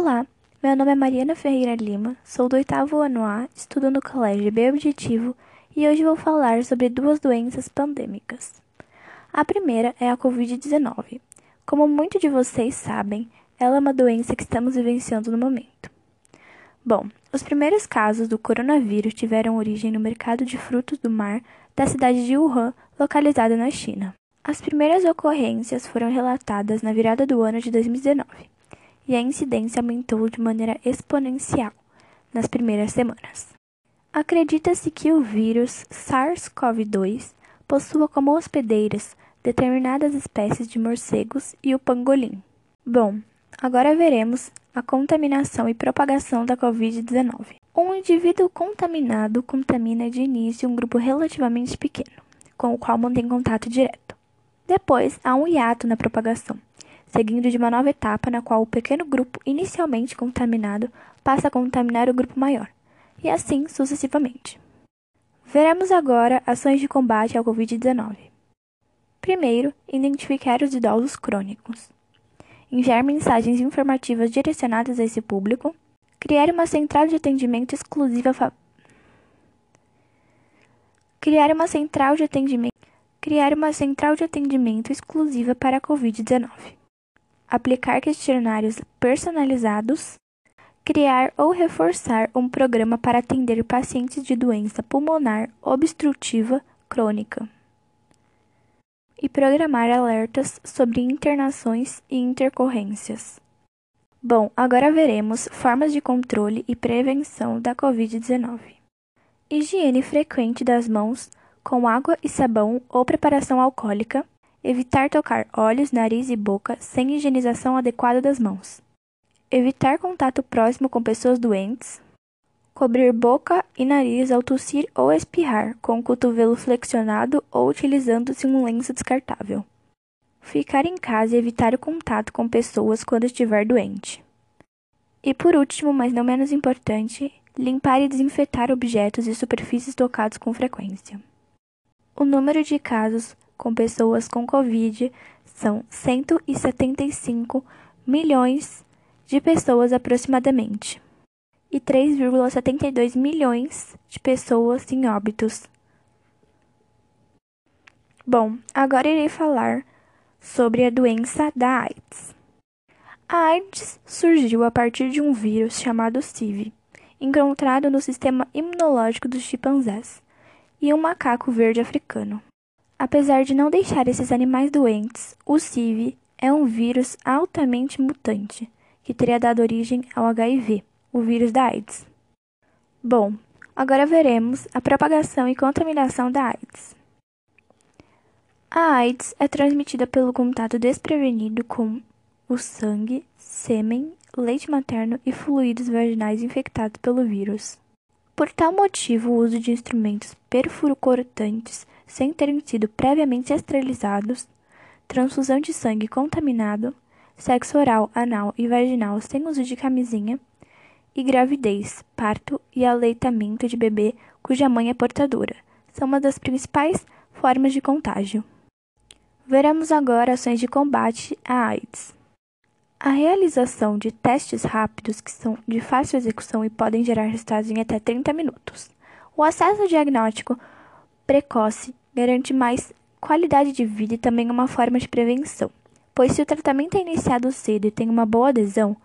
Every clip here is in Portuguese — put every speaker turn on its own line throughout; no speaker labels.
Olá, meu nome é Mariana Ferreira Lima, sou do oitavo ano A, estudo no Colégio B Objetivo e hoje vou falar sobre duas doenças pandêmicas. A primeira é a Covid-19. Como muitos de vocês sabem, ela é uma doença que estamos vivenciando no momento. Bom, os primeiros casos do coronavírus tiveram origem no mercado de frutos do mar da cidade de Wuhan, localizada na China. As primeiras ocorrências foram relatadas na virada do ano de 2019 e a incidência aumentou de maneira exponencial nas primeiras semanas. Acredita-se que o vírus SARS-CoV-2 possua como hospedeiras determinadas espécies de morcegos e o pangolim. Bom, agora veremos a contaminação e propagação da Covid-19. Um indivíduo contaminado contamina de início um grupo relativamente pequeno, com o qual mantém contato direto. Depois, há um hiato na propagação, seguindo de uma nova etapa na qual o pequeno grupo inicialmente contaminado passa a contaminar o grupo maior, e assim sucessivamente. Veremos agora ações de combate ao Covid-19. Primeiro, identificar os idosos crônicos. Enviar mensagens informativas direcionadas a esse público. Criar uma central de atendimento exclusiva. Fa... Criar uma central de atendimento criar uma central de atendimento exclusiva para a Covid-19, aplicar questionários personalizados, criar ou reforçar um programa para atender pacientes de doença pulmonar obstrutiva crônica e programar alertas sobre internações e intercorrências. Bom, agora veremos formas de controle e prevenção da Covid-19. Higiene frequente das mãos com água e sabão ou preparação alcoólica, evitar tocar olhos, nariz e boca sem higienização adequada das mãos, evitar contato próximo com pessoas doentes, cobrir boca e nariz ao tossir ou espirrar com o cotovelo flexionado ou utilizando-se um lenço descartável. Ficar em casa e evitar o contato com pessoas quando estiver doente. E por último, mas não menos importante, limpar e desinfetar objetos e superfícies tocados com frequência. O número de casos com pessoas com Covid são 175 milhões de pessoas aproximadamente, e 3,72 milhões de pessoas em óbitos. Bom, agora irei falar sobre a doença da AIDS. A AIDS surgiu a partir de um vírus chamado CIV, encontrado no sistema imunológico dos chimpanzés e um macaco verde africano. Apesar de não deixar esses animais doentes, o CIV é um vírus altamente mutante que teria dado origem ao HIV, o vírus da AIDS. Bom, agora veremos a propagação e contaminação da AIDS. A AIDS é transmitida pelo contato desprevenido com o sangue, sêmen, leite materno e fluidos vaginais infectados pelo vírus. Por tal motivo, o uso de instrumentos perfurocortantes sem terem sido previamente esterilizados, transfusão de sangue contaminado, sexo oral, anal e vaginal sem uso de camisinha, e gravidez, parto e aleitamento de bebê cuja mãe é portadora são uma das principais formas de contágio. Veremos agora ações de combate à AIDS. A realização de testes rápidos que são de fácil execução e podem gerar resultados em até 30 minutos. O acesso ao diagnóstico precoce garante mais qualidade de vida e também uma forma de prevenção, pois se o tratamento é iniciado cedo e tem uma boa adesão,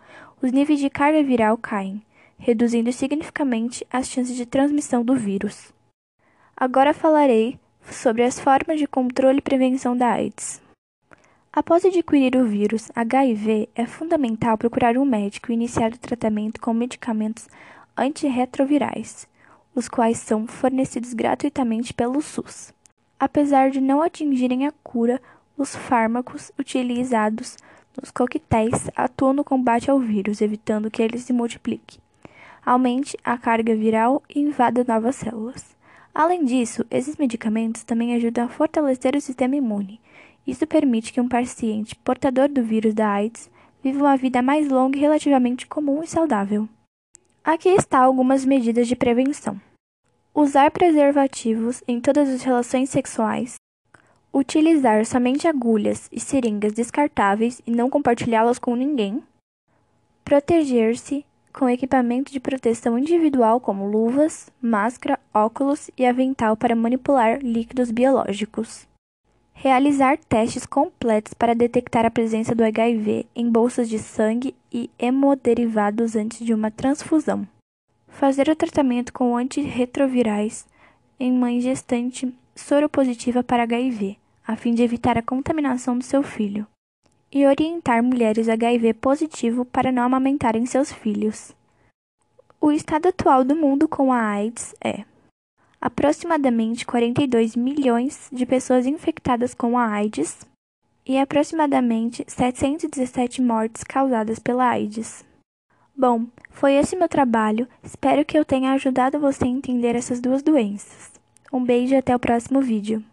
os níveis de carga viral caem, reduzindo significativamente as chances de transmissão do vírus. Agora falarei sobre as formas de controle e prevenção da AIDS. Após adquirir o vírus HIV, é fundamental procurar um médico e iniciar o tratamento com medicamentos antirretrovirais, os quais são fornecidos gratuitamente pelo SUS. Apesar de não atingirem a cura, os fármacos utilizados nos coquetéis atuam no combate ao vírus, evitando que ele se multiplique, aumente a carga viral e invada novas células. Além disso, esses medicamentos também ajudam a fortalecer o sistema imune isso permite que um paciente portador do vírus da AIDS viva uma vida mais longa e relativamente comum e saudável. Aqui está algumas medidas de prevenção: usar preservativos em todas as relações sexuais, utilizar somente agulhas e seringas descartáveis e não compartilhá-las com ninguém, proteger-se com equipamento de proteção individual como luvas, máscara, óculos e avental para manipular líquidos biológicos. Realizar testes completos para detectar a presença do HIV em bolsas de sangue e hemoderivados antes de uma transfusão. Fazer o tratamento com antirretrovirais em mãe gestante soropositiva para HIV, a fim de evitar a contaminação do seu filho e orientar mulheres HIV positivo para não amamentarem seus filhos. O estado atual do mundo com a AIDS é aproximadamente 42 milhões de pessoas infectadas com a AIDS e aproximadamente 717 mortes causadas pela AIDS. Bom, foi esse meu trabalho. Espero que eu tenha ajudado você a entender essas duas doenças. Um beijo e até o próximo vídeo.